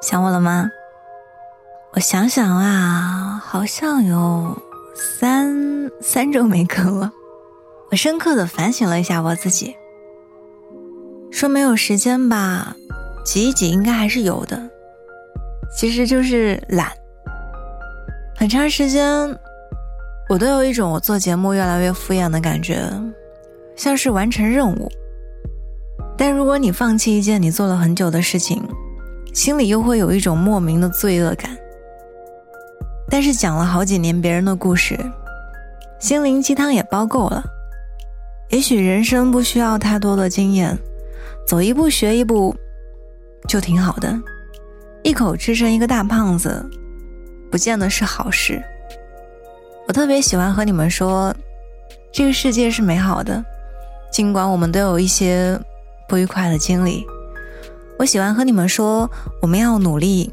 想我了吗？我想想啊，好像有三三周没更了。我深刻的反省了一下我自己，说没有时间吧，挤一挤应该还是有的，其实就是懒。很长时间，我都有一种我做节目越来越敷衍的感觉，像是完成任务。但如果你放弃一件你做了很久的事情，心里又会有一种莫名的罪恶感。但是讲了好几年别人的故事，心灵鸡汤也包够了。也许人生不需要太多的经验，走一步学一步，就挺好的。一口吃成一个大胖子，不见得是好事。我特别喜欢和你们说，这个世界是美好的，尽管我们都有一些。不愉快的经历，我喜欢和你们说，我们要努力，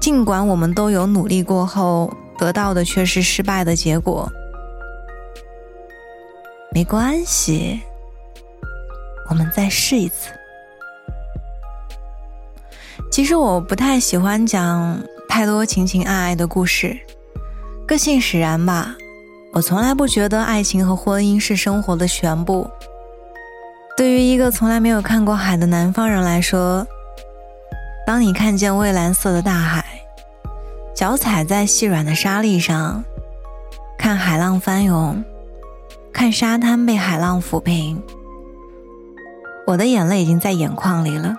尽管我们都有努力过后得到的却是失败的结果，没关系，我们再试一次。其实我不太喜欢讲太多情情爱爱的故事，个性使然吧，我从来不觉得爱情和婚姻是生活的全部。对于一个从来没有看过海的南方人来说，当你看见蔚蓝色的大海，脚踩在细软的沙砾上，看海浪翻涌，看沙滩被海浪抚平，我的眼泪已经在眼眶里了。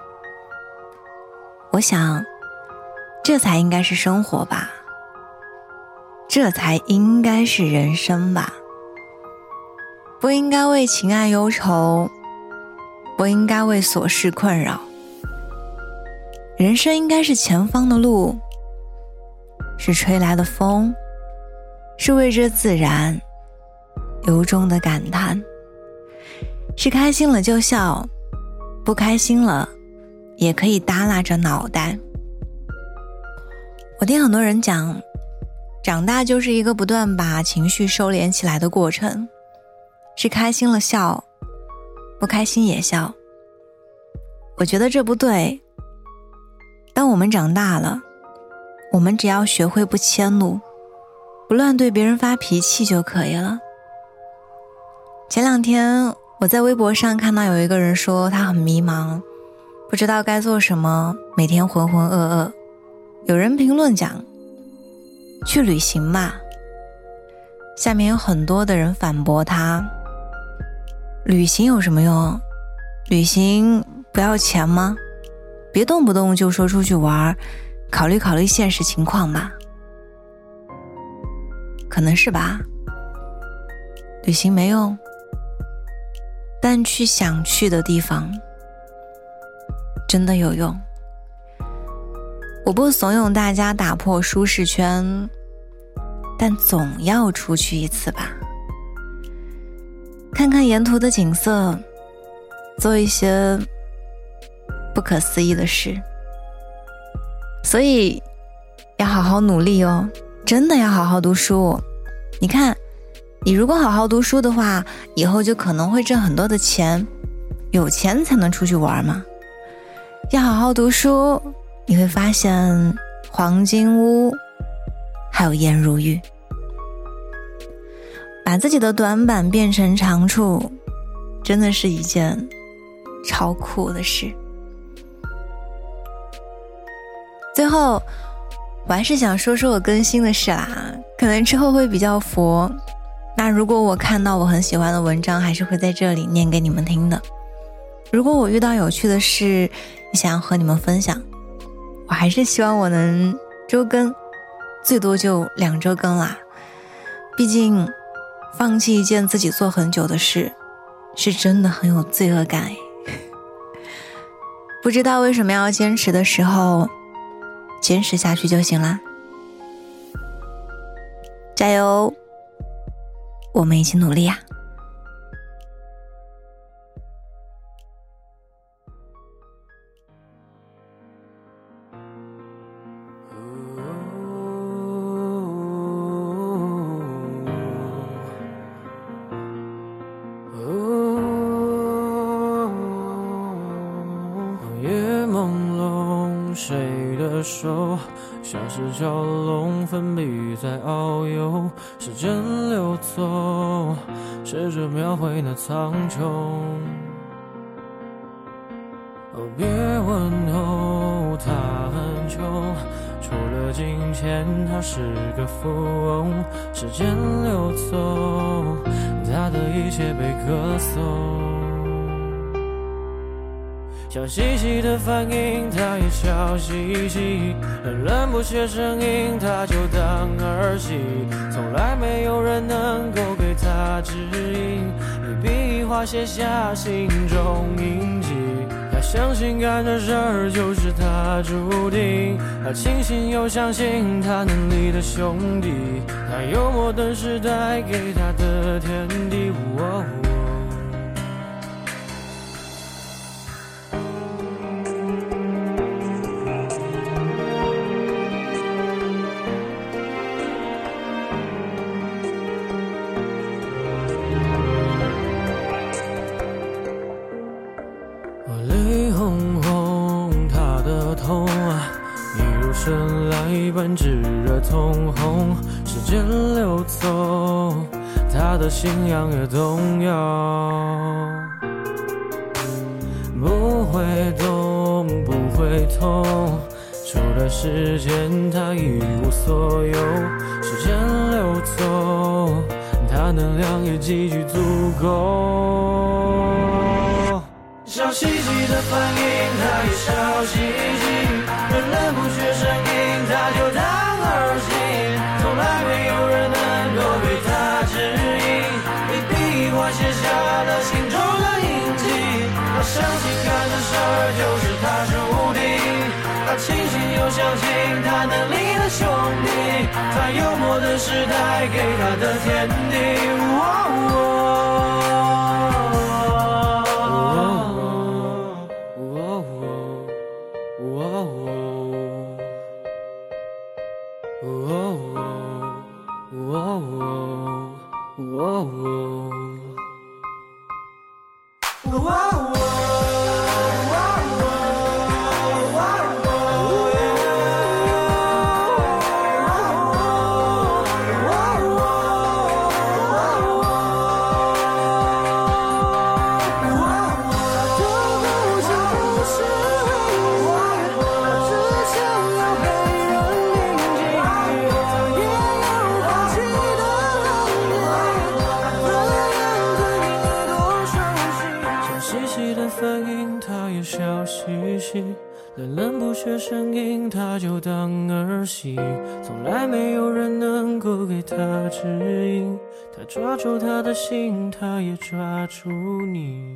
我想，这才应该是生活吧，这才应该是人生吧，不应该为情爱忧愁。不应该为琐事困扰，人生应该是前方的路，是吹来的风，是为这自然由衷的感叹，是开心了就笑，不开心了也可以耷拉着脑袋。我听很多人讲，长大就是一个不断把情绪收敛起来的过程，是开心了笑。不开心也笑，我觉得这不对。当我们长大了，我们只要学会不迁怒，不乱对别人发脾气就可以了。前两天我在微博上看到有一个人说他很迷茫，不知道该做什么，每天浑浑噩噩。有人评论讲：“去旅行吧。”下面有很多的人反驳他。旅行有什么用？旅行不要钱吗？别动不动就说出去玩，考虑考虑现实情况吧。可能是吧。旅行没用，但去想去的地方真的有用。我不怂恿大家打破舒适圈，但总要出去一次吧。看看沿途的景色，做一些不可思议的事，所以要好好努力哦！真的要好好读书。你看，你如果好好读书的话，以后就可能会挣很多的钱，有钱才能出去玩嘛。要好好读书，你会发现黄金屋还有颜如玉。把自己的短板变成长处，真的是一件超酷的事。最后，我还是想说说我更新的事啦，可能之后会比较佛。那如果我看到我很喜欢的文章，还是会在这里念给你们听的。如果我遇到有趣的事，想要和你们分享，我还是希望我能周更，最多就两周更啦。毕竟。放弃一件自己做很久的事，是真的很有罪恶感。不知道为什么要坚持的时候，坚持下去就行了。加油，我们一起努力呀！谁的手，像是蛟龙奋笔在遨游。时间流走，试着描绘那苍穹。别问候，他很穷，除了金钱，他是个富翁。时间流走，他的一切被歌颂。笑嘻嘻的反应，他也笑嘻嘻。人人不缺声音，他就当儿戏。从来没有人能够给他指引，一笔一画写下心中印记。他相信干这事儿就是他注定，他庆幸又相信他能力的兄弟，他幽默的时代给他的天地。一如生来般炙热通红，时间流走，他的信仰也动摇。不会动，不会痛，除了时间，他一无所有。时间流走，他能量也极具足够。笑嘻嘻的反应，他也笑嘻嘻。他能力的兄弟，他幽默的时代给他的天地。的声音，他就当儿戏。从来没有人能够给他指引，他抓住他的心，他也抓住你。